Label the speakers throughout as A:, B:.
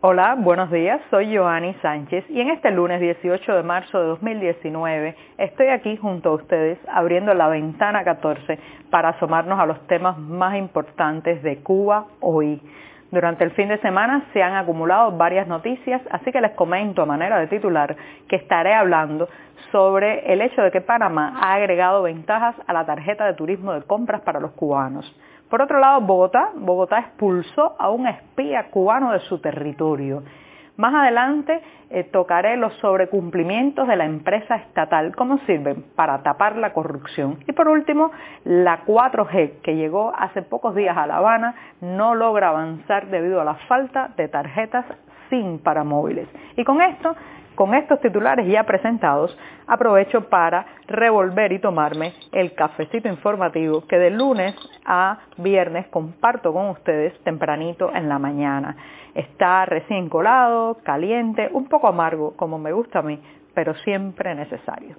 A: Hola, buenos días, soy Joanny Sánchez y en este lunes 18 de marzo de 2019 estoy aquí junto a ustedes abriendo la ventana 14 para asomarnos a los temas más importantes de Cuba hoy. Durante el fin de semana se han acumulado varias noticias, así que les comento a manera de titular que estaré hablando sobre el hecho de que Panamá ha agregado ventajas a la tarjeta de turismo de compras para los cubanos. Por otro lado, Bogotá, Bogotá expulsó a un espía cubano de su territorio. Más adelante eh, tocaré los sobrecumplimientos de la empresa estatal, cómo sirven para tapar la corrupción. Y por último, la 4G, que llegó hace pocos días a La Habana, no logra avanzar debido a la falta de tarjetas SIM para móviles. Y con esto con estos titulares ya presentados, aprovecho para revolver y tomarme el cafecito informativo que de lunes a viernes comparto con ustedes tempranito en la mañana. Está recién colado, caliente, un poco amargo como me gusta a mí, pero siempre necesario.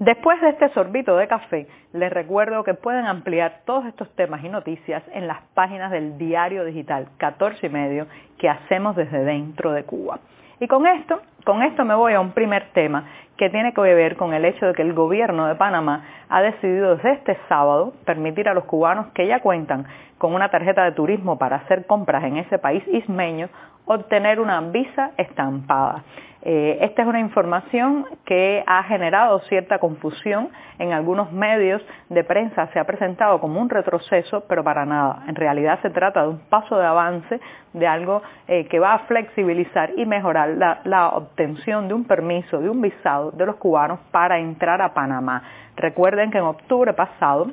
A: Después de este sorbito de café, les recuerdo que pueden ampliar todos estos temas y noticias en las páginas del diario digital 14 y medio que hacemos desde dentro de Cuba. Y con esto, con esto me voy a un primer tema que tiene que ver con el hecho de que el gobierno de Panamá ha decidido desde este sábado permitir a los cubanos que ya cuentan con una tarjeta de turismo para hacer compras en ese país ismeño obtener una visa estampada. Eh, esta es una información que ha generado cierta confusión en algunos medios de prensa. Se ha presentado como un retroceso, pero para nada. En realidad se trata de un paso de avance, de algo eh, que va a flexibilizar y mejorar la obtención de un permiso, de un visado de los cubanos para entrar a Panamá. Recuerden que en octubre pasado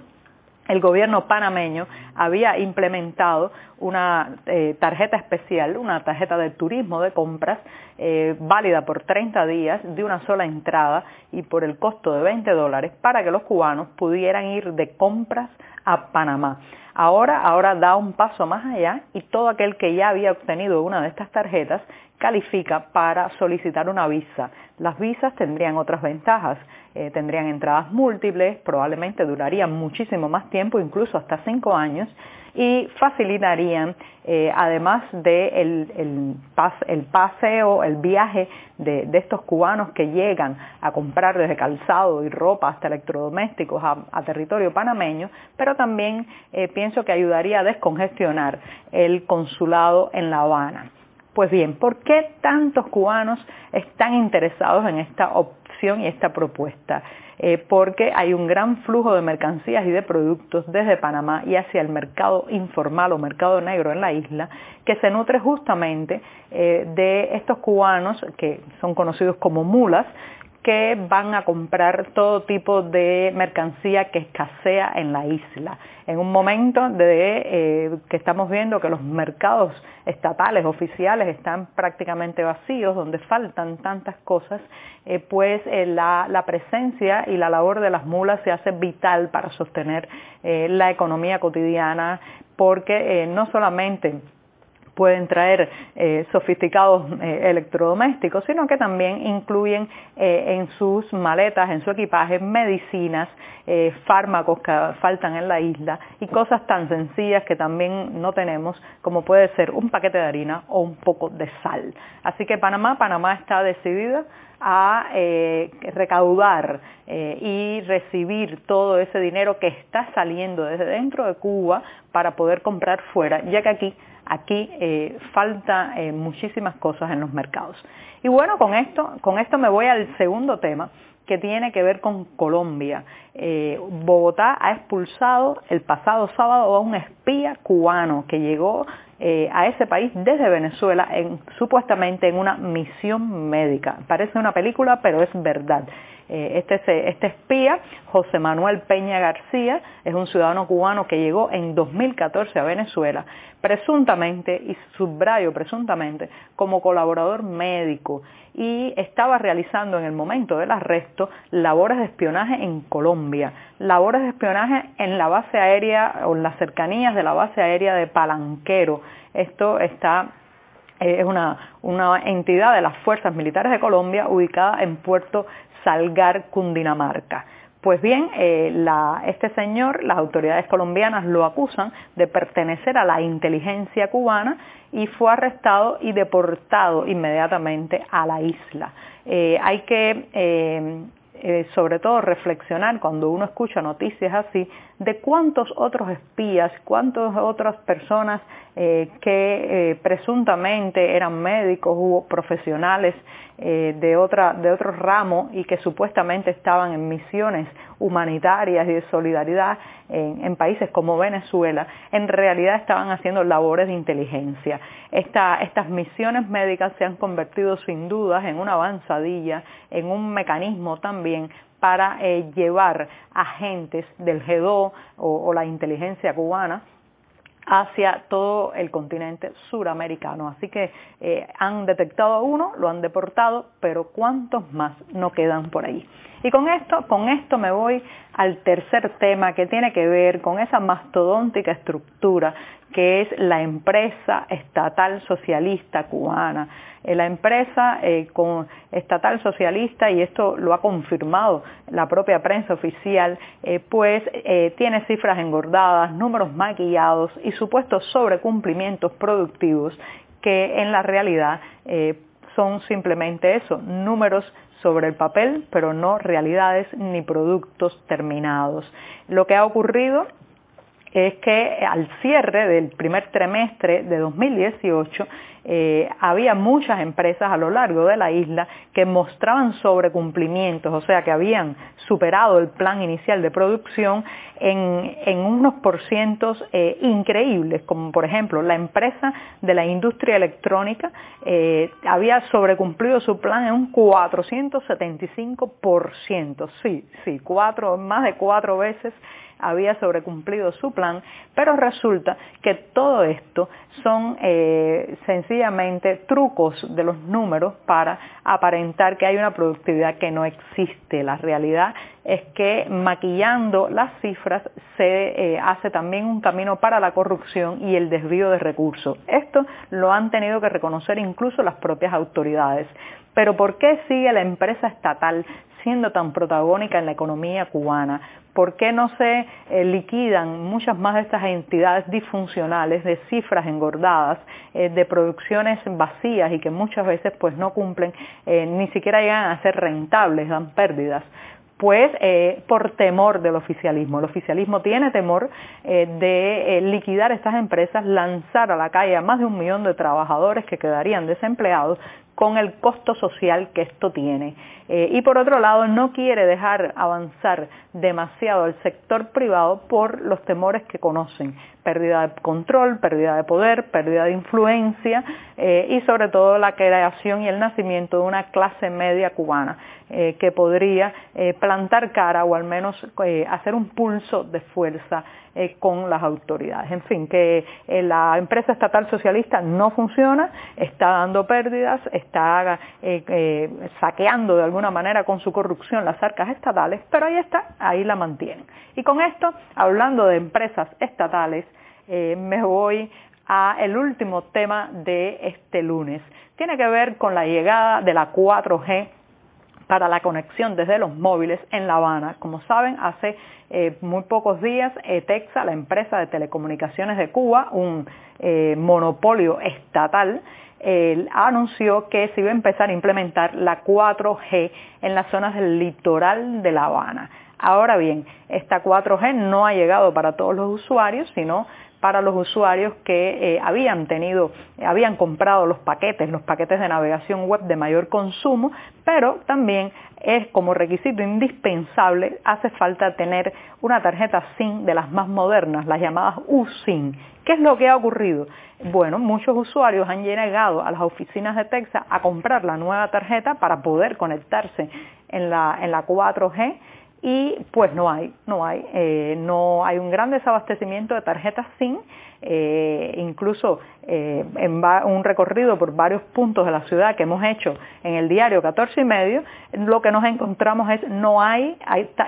A: el gobierno panameño había implementado una eh, tarjeta especial, una tarjeta de turismo de compras eh, válida por 30 días de una sola entrada y por el costo de 20 dólares para que los cubanos pudieran ir de compras a Panamá. Ahora, ahora da un paso más allá y todo aquel que ya había obtenido una de estas tarjetas califica para solicitar una visa. Las visas tendrían otras ventajas, eh, tendrían entradas múltiples, probablemente durarían muchísimo más tiempo, incluso hasta cinco años, y facilitarían, eh, además de el, paseo, el viaje de, estos cubanos que llegan a comprar desde calzado y ropa hasta electrodomésticos a, territorio panameño, pero también eh, pienso que ayudaría a descongestionar el consulado en La Habana. Pues bien, ¿por qué tantos cubanos están interesados en esta opción y esta propuesta? Eh, porque hay un gran flujo de mercancías y de productos desde Panamá y hacia el mercado informal o mercado negro en la isla, que se nutre justamente eh, de estos cubanos que son conocidos como mulas, que van a comprar todo tipo de mercancía que escasea en la isla. En un momento de eh, que estamos viendo que los mercados estatales, oficiales, están prácticamente vacíos, donde faltan tantas cosas, eh, pues eh, la, presencia y la labor de las mulas se hace vital para sostener la economía cotidiana, porque no solamente pueden traer eh, sofisticados eh, electrodomésticos, sino que también incluyen eh, en sus maletas, en su equipaje, medicinas, fármacos que faltan en la isla y cosas tan sencillas que también no tenemos como puede ser un paquete de harina o un poco de sal. Así que Panamá, Panamá está decidida a recaudar y recibir todo ese dinero que está saliendo desde dentro de Cuba para poder comprar fuera, ya que aquí Aquí eh, falta eh, muchísimas cosas en los mercados. Y bueno, con esto, con esto me voy al segundo tema que tiene que ver con Colombia. Eh, Bogotá ha expulsado el pasado sábado a un espía cubano que llegó a ese país desde Venezuela, supuestamente en una misión médica. Parece una película, pero es verdad. Este, este, espía, José Manuel Peña García, es un ciudadano cubano que llegó en 2014 a Venezuela, presuntamente, y subrayo presuntamente, como colaborador médico y estaba realizando en el momento del arresto labores de espionaje en Colombia, labores de espionaje en la base aérea o en las cercanías de la base aérea de Palanquero. Esto está eh, es una, una entidad de las Fuerzas Militares de Colombia ubicada en Puerto Salgar, Cundinamarca. Pues bien, eh, este señor, las autoridades colombianas lo acusan de pertenecer a la inteligencia cubana y fue arrestado y deportado inmediatamente a la isla. Eh, hay que eh, sobre todo reflexionar cuando uno escucha noticias así de cuántos otros espías, cuántas otras personas que presuntamente eran médicos u profesionales eh, de, otra, de otro ramo y que supuestamente estaban en misiones humanitarias y de solidaridad en, países como Venezuela, en realidad estaban haciendo labores de inteligencia. estas misiones médicas se han convertido sin dudas en una avanzadilla, en un mecanismo también para eh, llevar agentes del GEDO o la inteligencia cubana hacia todo el continente suramericano. Así que eh, han detectado a uno, lo han deportado, pero ¿cuántos más no quedan por ahí? Y con esto, con esto me voy al tercer tema que tiene que ver con esa mastodóntica estructura que es la empresa estatal socialista cubana. Eh, la empresa eh, estatal socialista, y esto lo ha confirmado la propia prensa oficial, eh, pues tiene cifras engordadas, números maquillados y supuestos sobrecumplimientos productivos que en la realidad son simplemente eso, números sobre el papel, pero no realidades ni productos terminados. Lo que ha ocurrido es que al cierre del primer trimestre de 2018 eh, había muchas empresas a lo largo de la isla que mostraban sobrecumplimientos, o sea que habían superado el plan inicial de producción en, unos porcientos eh, increíbles, como por ejemplo la empresa de la industria electrónica eh, había sobrecumplido su plan en un 475%, sí, sí, cuatro, más de cuatro veces había sobrecumplido su plan, pero resulta que todo esto son eh, sencillamente trucos de los números para aparentar que hay una productividad que no existe. La realidad es que maquillando las cifras se eh, hace también un camino para la corrupción y el desvío de recursos. Esto lo han tenido que reconocer incluso las propias autoridades. Pero ¿por qué sigue la empresa estatal siendo tan protagónica en la economía cubana? ¿Por qué no se eh, liquidan muchas más de estas entidades disfuncionales de cifras engordadas, eh, de producciones vacías y que muchas veces pues no cumplen, eh, ni siquiera llegan a ser rentables, dan pérdidas? pues por temor del oficialismo. El oficialismo tiene temor de liquidar estas empresas, lanzar a la calle a más de un millón de trabajadores que quedarían desempleados con el costo social que esto tiene. Eh, y por otro lado, no quiere dejar avanzar demasiado el sector privado por los temores que conocen, pérdida de control, pérdida de poder, pérdida de influencia eh, y sobre todo la creación y el nacimiento de una clase media cubana eh, que podría plantar cara o al menos hacer un pulso de fuerza eh, con las autoridades. En fin, que eh, la empresa estatal socialista no funciona, está dando pérdidas, está eh, saqueando de alguna manera con su corrupción las arcas estatales, pero ahí está, ahí la mantienen. Y con esto, hablando de empresas estatales, me voy a el último tema de este lunes. Tiene que ver con la llegada de la 4G para la conexión desde los móviles en La Habana. Como saben, hace eh, muy pocos días ETEXA, la empresa de telecomunicaciones de Cuba, un eh, monopolio estatal, anunció que se iba a empezar a implementar la 4G en las zonas del litoral de La Habana. Ahora bien, esta 4G no ha llegado para todos los usuarios, sino para los usuarios que eh, habían tenido, habían comprado los paquetes, los paquetes de navegación web de mayor consumo, pero también es como requisito indispensable, hace falta tener una tarjeta SIM de las más modernas, las llamadas USIM. ¿Qué es lo que ha ocurrido? Bueno, muchos usuarios han llegado a las oficinas de Texas a comprar la nueva tarjeta para poder conectarse en la, en la 4G y pues no hay, no hay, eh, no hay un gran desabastecimiento de tarjetas SIM, eh, incluso eh, en un recorrido por varios puntos de la ciudad que hemos hecho en el diario 14 y medio, lo que nos encontramos es no hay,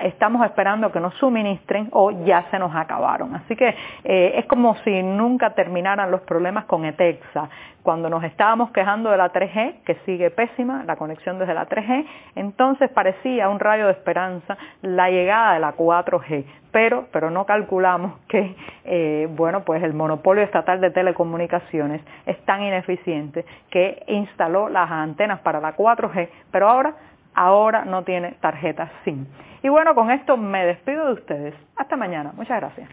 A: estamos esperando que nos suministren o ya se nos acabaron. Así que es como si nunca terminaran los problemas con ETEXA. Cuando nos estábamos quejando de la 3G, que sigue pésima, la conexión desde la 3G, entonces parecía un rayo de esperanza la llegada de la 4G, pero, pero no calculamos que eh, bueno, pues el monopolio estatal de telecomunicaciones es tan ineficiente que instaló las antenas para la 4G, pero ahora, ahora no tiene tarjeta SIM. Y bueno, con esto me despido de ustedes. Hasta mañana. Muchas gracias.